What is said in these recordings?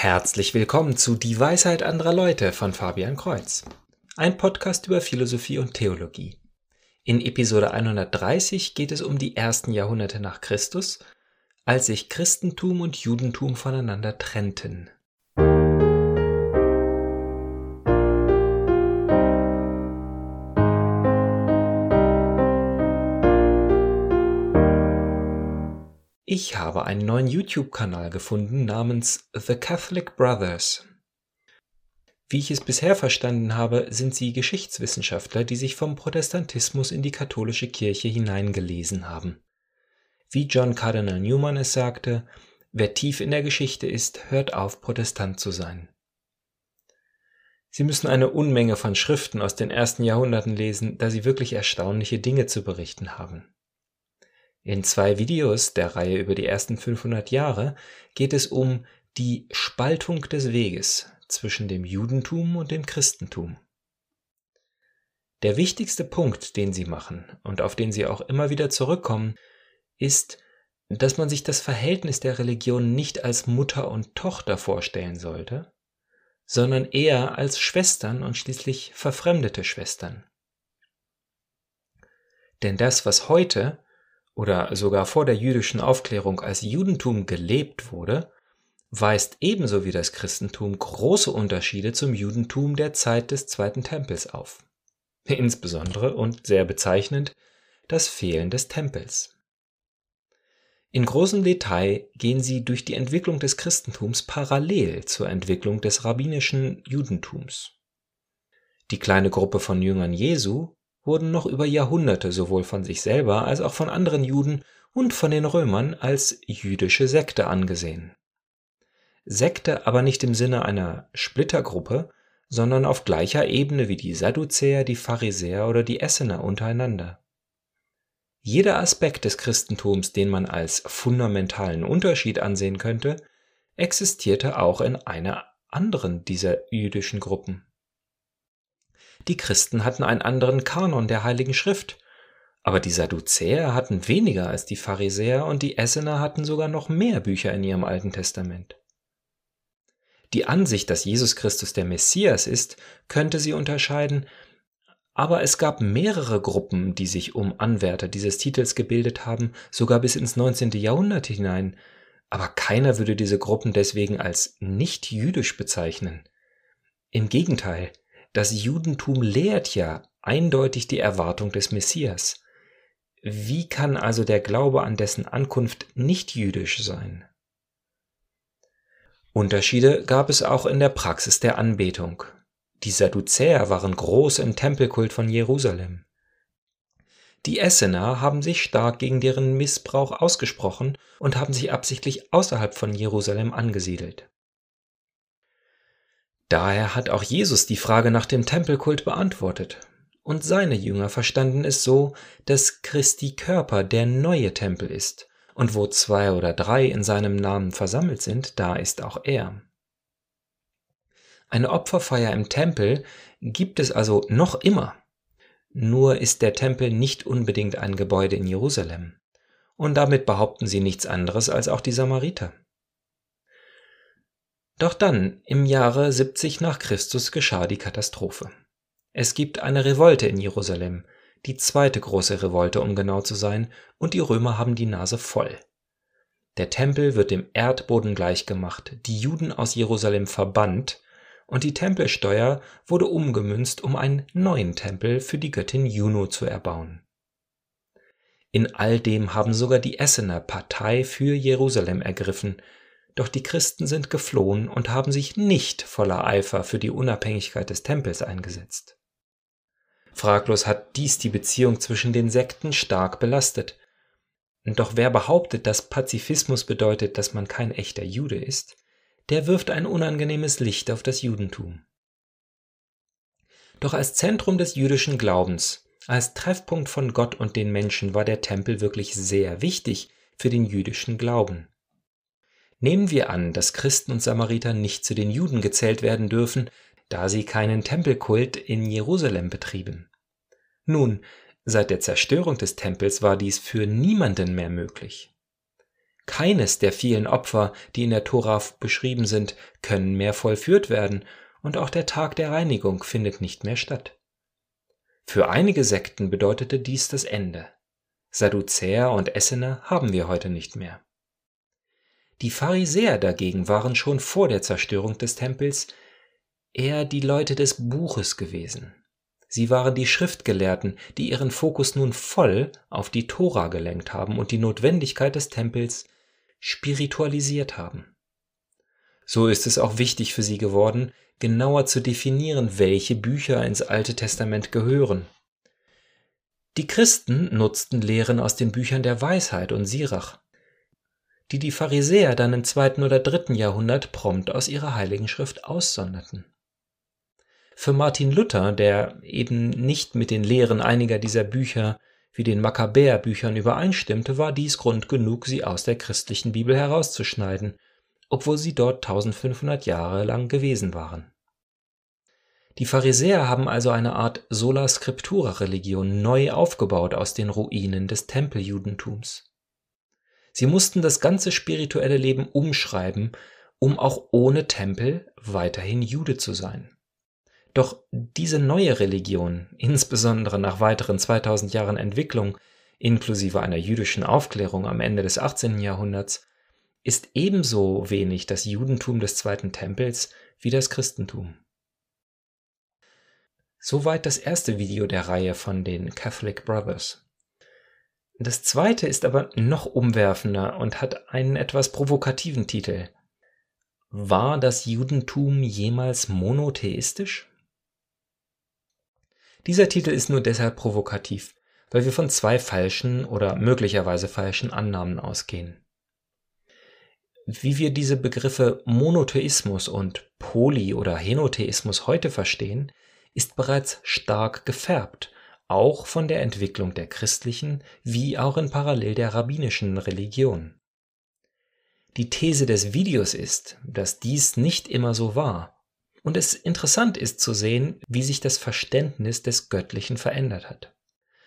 Herzlich willkommen zu Die Weisheit anderer Leute von Fabian Kreuz, ein Podcast über Philosophie und Theologie. In Episode 130 geht es um die ersten Jahrhunderte nach Christus, als sich Christentum und Judentum voneinander trennten. Ich habe einen neuen YouTube-Kanal gefunden namens The Catholic Brothers. Wie ich es bisher verstanden habe, sind sie Geschichtswissenschaftler, die sich vom Protestantismus in die katholische Kirche hineingelesen haben. Wie John Cardinal Newman es sagte, wer tief in der Geschichte ist, hört auf, Protestant zu sein. Sie müssen eine Unmenge von Schriften aus den ersten Jahrhunderten lesen, da sie wirklich erstaunliche Dinge zu berichten haben. In zwei Videos der Reihe über die ersten 500 Jahre geht es um die Spaltung des Weges zwischen dem Judentum und dem Christentum. Der wichtigste Punkt, den sie machen und auf den sie auch immer wieder zurückkommen, ist, dass man sich das Verhältnis der Religion nicht als Mutter und Tochter vorstellen sollte, sondern eher als Schwestern und schließlich verfremdete Schwestern. Denn das, was heute oder sogar vor der jüdischen Aufklärung als Judentum gelebt wurde, weist ebenso wie das Christentum große Unterschiede zum Judentum der Zeit des Zweiten Tempels auf. Insbesondere und sehr bezeichnend das Fehlen des Tempels. In großem Detail gehen sie durch die Entwicklung des Christentums parallel zur Entwicklung des rabbinischen Judentums. Die kleine Gruppe von Jüngern Jesu wurden noch über Jahrhunderte sowohl von sich selber als auch von anderen Juden und von den Römern als jüdische Sekte angesehen. Sekte aber nicht im Sinne einer Splittergruppe, sondern auf gleicher Ebene wie die Sadduzäer, die Pharisäer oder die Essener untereinander. Jeder Aspekt des Christentums, den man als fundamentalen Unterschied ansehen könnte, existierte auch in einer anderen dieser jüdischen Gruppen. Die Christen hatten einen anderen Kanon der Heiligen Schrift, aber die Sadduzäer hatten weniger als die Pharisäer und die Essener hatten sogar noch mehr Bücher in ihrem Alten Testament. Die Ansicht, dass Jesus Christus der Messias ist, könnte sie unterscheiden, aber es gab mehrere Gruppen, die sich um Anwärter dieses Titels gebildet haben, sogar bis ins 19. Jahrhundert hinein, aber keiner würde diese Gruppen deswegen als nicht jüdisch bezeichnen. Im Gegenteil, das Judentum lehrt ja eindeutig die Erwartung des Messias. Wie kann also der Glaube an dessen Ankunft nicht jüdisch sein? Unterschiede gab es auch in der Praxis der Anbetung. Die Sadduzäer waren groß im Tempelkult von Jerusalem. Die Essener haben sich stark gegen deren Missbrauch ausgesprochen und haben sich absichtlich außerhalb von Jerusalem angesiedelt. Daher hat auch Jesus die Frage nach dem Tempelkult beantwortet. Und seine Jünger verstanden es so, dass Christi Körper der neue Tempel ist, und wo zwei oder drei in seinem Namen versammelt sind, da ist auch er. Eine Opferfeier im Tempel gibt es also noch immer. Nur ist der Tempel nicht unbedingt ein Gebäude in Jerusalem. Und damit behaupten sie nichts anderes als auch die Samariter. Doch dann, im Jahre 70 nach Christus, geschah die Katastrophe. Es gibt eine Revolte in Jerusalem, die zweite große Revolte, um genau zu sein, und die Römer haben die Nase voll. Der Tempel wird dem Erdboden gleichgemacht, die Juden aus Jerusalem verbannt, und die Tempelsteuer wurde umgemünzt, um einen neuen Tempel für die Göttin Juno zu erbauen. In all dem haben sogar die Essener Partei für Jerusalem ergriffen, doch die Christen sind geflohen und haben sich nicht voller Eifer für die Unabhängigkeit des Tempels eingesetzt. Fraglos hat dies die Beziehung zwischen den Sekten stark belastet. Doch wer behauptet, dass Pazifismus bedeutet, dass man kein echter Jude ist, der wirft ein unangenehmes Licht auf das Judentum. Doch als Zentrum des jüdischen Glaubens, als Treffpunkt von Gott und den Menschen war der Tempel wirklich sehr wichtig für den jüdischen Glauben. Nehmen wir an, dass Christen und Samariter nicht zu den Juden gezählt werden dürfen, da sie keinen Tempelkult in Jerusalem betrieben. Nun, seit der Zerstörung des Tempels war dies für niemanden mehr möglich. Keines der vielen Opfer, die in der Tora beschrieben sind, können mehr vollführt werden, und auch der Tag der Reinigung findet nicht mehr statt. Für einige Sekten bedeutete dies das Ende. Sadduzäer und Essener haben wir heute nicht mehr. Die Pharisäer dagegen waren schon vor der Zerstörung des Tempels eher die Leute des Buches gewesen. Sie waren die Schriftgelehrten, die ihren Fokus nun voll auf die Tora gelenkt haben und die Notwendigkeit des Tempels spiritualisiert haben. So ist es auch wichtig für sie geworden, genauer zu definieren, welche Bücher ins Alte Testament gehören. Die Christen nutzten Lehren aus den Büchern der Weisheit und Sirach, die die Pharisäer dann im zweiten oder dritten Jahrhundert prompt aus ihrer heiligen Schrift aussonderten. Für Martin Luther, der eben nicht mit den Lehren einiger dieser Bücher wie den Makkabäerbüchern übereinstimmte, war dies Grund genug, sie aus der christlichen Bibel herauszuschneiden, obwohl sie dort 1500 Jahre lang gewesen waren. Die Pharisäer haben also eine Art Sola Scriptura Religion neu aufgebaut aus den Ruinen des Tempeljudentums. Sie mussten das ganze spirituelle Leben umschreiben, um auch ohne Tempel weiterhin Jude zu sein. Doch diese neue Religion, insbesondere nach weiteren 2000 Jahren Entwicklung, inklusive einer jüdischen Aufklärung am Ende des 18. Jahrhunderts, ist ebenso wenig das Judentum des zweiten Tempels wie das Christentum. Soweit das erste Video der Reihe von den Catholic Brothers. Das zweite ist aber noch umwerfender und hat einen etwas provokativen Titel. War das Judentum jemals monotheistisch? Dieser Titel ist nur deshalb provokativ, weil wir von zwei falschen oder möglicherweise falschen Annahmen ausgehen. Wie wir diese Begriffe Monotheismus und Poly- oder Henotheismus heute verstehen, ist bereits stark gefärbt, auch von der Entwicklung der christlichen wie auch in parallel der rabbinischen Religion. Die These des Videos ist, dass dies nicht immer so war und es interessant ist zu sehen, wie sich das Verständnis des Göttlichen verändert hat.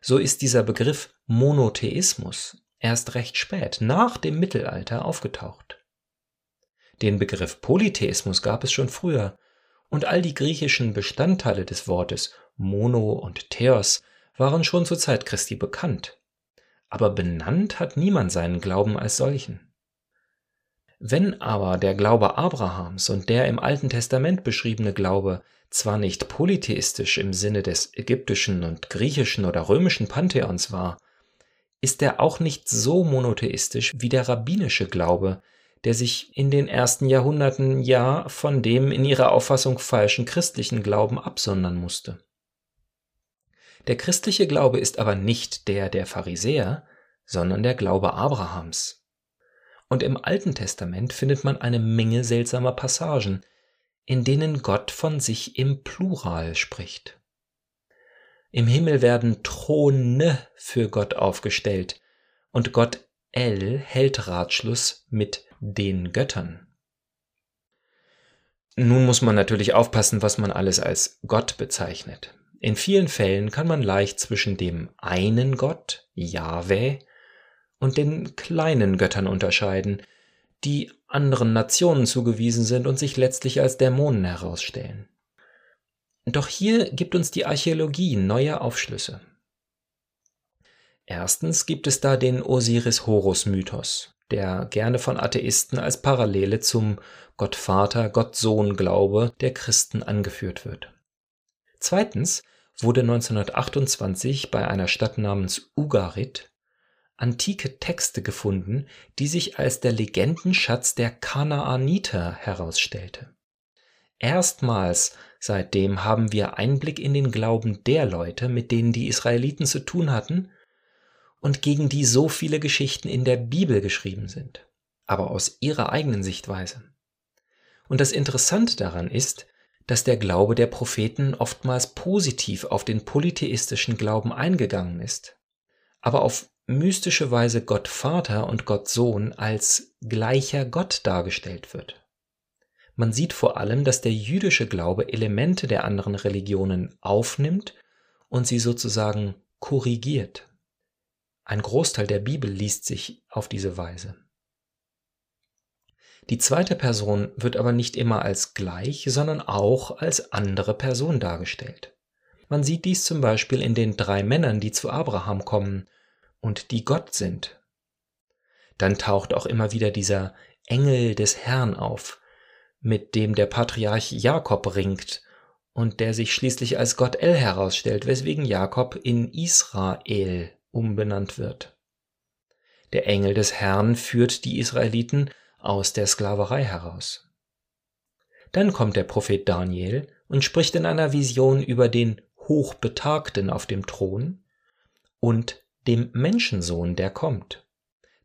So ist dieser Begriff Monotheismus erst recht spät, nach dem Mittelalter, aufgetaucht. Den Begriff Polytheismus gab es schon früher, und all die griechischen Bestandteile des Wortes Mono und Theos waren schon zur Zeit Christi bekannt. Aber benannt hat niemand seinen Glauben als solchen. Wenn aber der Glaube Abrahams und der im Alten Testament beschriebene Glaube zwar nicht polytheistisch im Sinne des ägyptischen und griechischen oder römischen Pantheons war, ist er auch nicht so monotheistisch wie der rabbinische Glaube, der sich in den ersten Jahrhunderten ja von dem in ihrer Auffassung falschen christlichen Glauben absondern musste. Der christliche Glaube ist aber nicht der der Pharisäer, sondern der Glaube Abrahams. Und im Alten Testament findet man eine Menge seltsamer Passagen, in denen Gott von sich im Plural spricht. Im Himmel werden Throne für Gott aufgestellt und Gott El hält Ratschluss mit den Göttern. Nun muss man natürlich aufpassen, was man alles als Gott bezeichnet. In vielen Fällen kann man leicht zwischen dem einen Gott, Yahweh, und den kleinen Göttern unterscheiden, die anderen Nationen zugewiesen sind und sich letztlich als Dämonen herausstellen. Doch hier gibt uns die Archäologie neue Aufschlüsse. Erstens gibt es da den Osiris-Horus-Mythos, der gerne von Atheisten als Parallele zum Gottvater, Gottsohn-Glaube der Christen angeführt wird. Zweitens wurde 1928 bei einer Stadt namens Ugarit antike Texte gefunden, die sich als der Legendenschatz der Kanaaniter herausstellte. Erstmals seitdem haben wir Einblick in den Glauben der Leute, mit denen die Israeliten zu tun hatten und gegen die so viele Geschichten in der Bibel geschrieben sind, aber aus ihrer eigenen Sichtweise. Und das Interessante daran ist, dass der Glaube der Propheten oftmals positiv auf den polytheistischen Glauben eingegangen ist, aber auf mystische Weise Gott Vater und Gott Sohn als gleicher Gott dargestellt wird. Man sieht vor allem, dass der jüdische Glaube Elemente der anderen Religionen aufnimmt und sie sozusagen korrigiert. Ein Großteil der Bibel liest sich auf diese Weise. Die zweite Person wird aber nicht immer als gleich, sondern auch als andere Person dargestellt. Man sieht dies zum Beispiel in den drei Männern, die zu Abraham kommen und die Gott sind. Dann taucht auch immer wieder dieser Engel des Herrn auf, mit dem der Patriarch Jakob ringt und der sich schließlich als Gott El herausstellt, weswegen Jakob in Israel umbenannt wird. Der Engel des Herrn führt die Israeliten aus der Sklaverei heraus. Dann kommt der Prophet Daniel und spricht in einer Vision über den Hochbetagten auf dem Thron und dem Menschensohn, der kommt.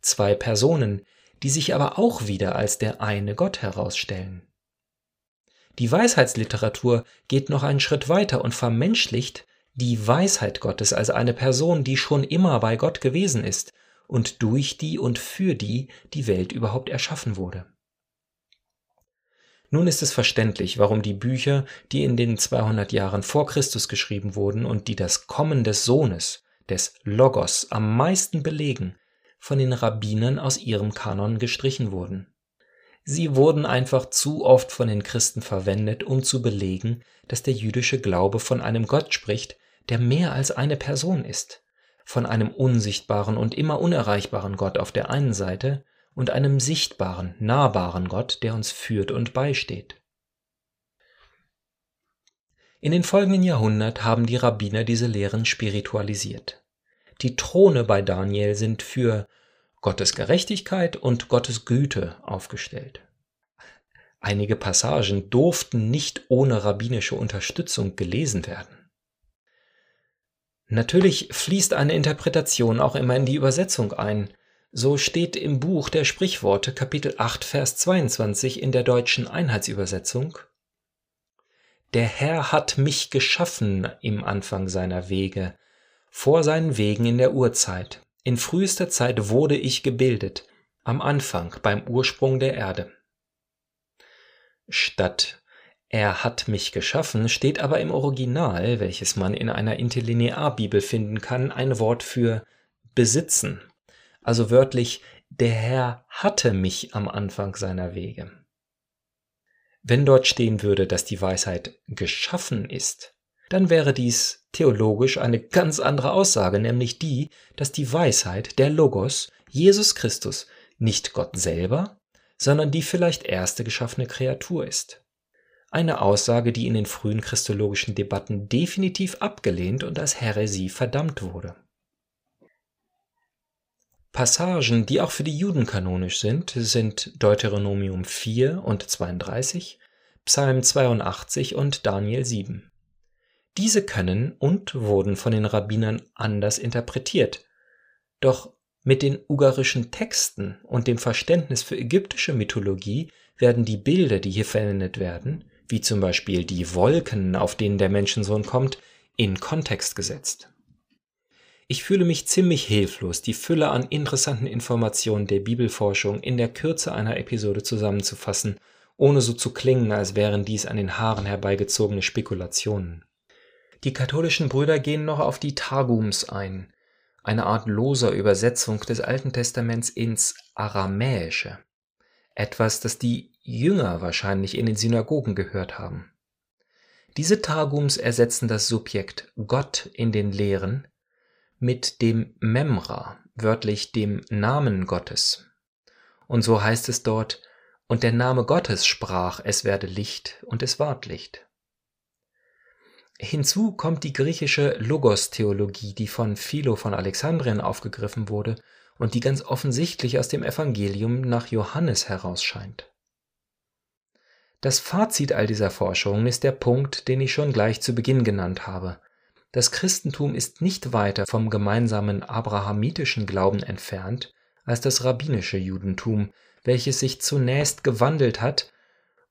Zwei Personen, die sich aber auch wieder als der eine Gott herausstellen. Die Weisheitsliteratur geht noch einen Schritt weiter und vermenschlicht die Weisheit Gottes als eine Person, die schon immer bei Gott gewesen ist und durch die und für die die Welt überhaupt erschaffen wurde. Nun ist es verständlich, warum die Bücher, die in den 200 Jahren vor Christus geschrieben wurden und die das Kommen des Sohnes, des Logos, am meisten belegen, von den Rabbinern aus ihrem Kanon gestrichen wurden. Sie wurden einfach zu oft von den Christen verwendet, um zu belegen, dass der jüdische Glaube von einem Gott spricht, der mehr als eine Person ist, von einem unsichtbaren und immer unerreichbaren Gott auf der einen Seite und einem sichtbaren, nahbaren Gott, der uns führt und beisteht. In den folgenden Jahrhunderten haben die Rabbiner diese Lehren spiritualisiert. Die Throne bei Daniel sind für Gottes Gerechtigkeit und Gottes Güte aufgestellt. Einige Passagen durften nicht ohne rabbinische Unterstützung gelesen werden. Natürlich fließt eine Interpretation auch immer in die Übersetzung ein. So steht im Buch der Sprichworte Kapitel 8 Vers 22 in der deutschen Einheitsübersetzung Der Herr hat mich geschaffen im Anfang seiner Wege, vor seinen Wegen in der Urzeit. In frühester Zeit wurde ich gebildet, am Anfang beim Ursprung der Erde. Statt er hat mich geschaffen steht aber im Original, welches man in einer Interlinearbibel finden kann, ein Wort für besitzen. Also wörtlich, der Herr hatte mich am Anfang seiner Wege. Wenn dort stehen würde, dass die Weisheit geschaffen ist, dann wäre dies theologisch eine ganz andere Aussage, nämlich die, dass die Weisheit, der Logos, Jesus Christus, nicht Gott selber, sondern die vielleicht erste geschaffene Kreatur ist eine Aussage, die in den frühen christologischen Debatten definitiv abgelehnt und als Häresie verdammt wurde. Passagen, die auch für die Juden kanonisch sind, sind Deuteronomium 4 und 32, Psalm 82 und Daniel 7. Diese können und wurden von den Rabbinern anders interpretiert. Doch mit den ugarischen Texten und dem Verständnis für ägyptische Mythologie werden die Bilder, die hier verwendet werden, wie zum Beispiel die Wolken, auf denen der Menschensohn kommt, in Kontext gesetzt. Ich fühle mich ziemlich hilflos, die Fülle an interessanten Informationen der Bibelforschung in der Kürze einer Episode zusammenzufassen, ohne so zu klingen, als wären dies an den Haaren herbeigezogene Spekulationen. Die katholischen Brüder gehen noch auf die Targums ein, eine Art loser Übersetzung des Alten Testaments ins Aramäische, etwas, das die Jünger wahrscheinlich in den Synagogen gehört haben. Diese Targums ersetzen das Subjekt Gott in den Lehren mit dem Memra, wörtlich dem Namen Gottes. Und so heißt es dort, und der Name Gottes sprach, es werde Licht, und es ward Licht. Hinzu kommt die griechische Logos-Theologie, die von Philo von Alexandrien aufgegriffen wurde und die ganz offensichtlich aus dem Evangelium nach Johannes herausscheint. Das Fazit all dieser Forschungen ist der Punkt, den ich schon gleich zu Beginn genannt habe. Das Christentum ist nicht weiter vom gemeinsamen abrahamitischen Glauben entfernt als das rabbinische Judentum, welches sich zunächst gewandelt hat,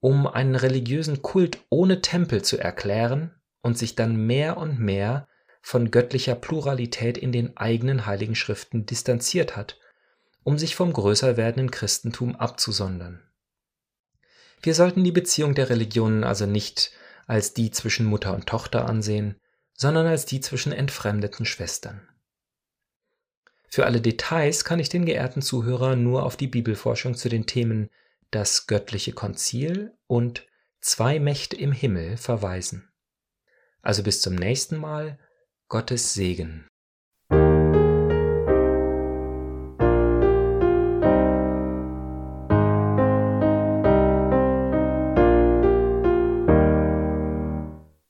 um einen religiösen Kult ohne Tempel zu erklären und sich dann mehr und mehr von göttlicher Pluralität in den eigenen heiligen Schriften distanziert hat, um sich vom größer werdenden Christentum abzusondern. Wir sollten die Beziehung der Religionen also nicht als die zwischen Mutter und Tochter ansehen, sondern als die zwischen entfremdeten Schwestern. Für alle Details kann ich den geehrten Zuhörer nur auf die Bibelforschung zu den Themen das göttliche Konzil und zwei Mächte im Himmel verweisen. Also bis zum nächsten Mal, Gottes Segen.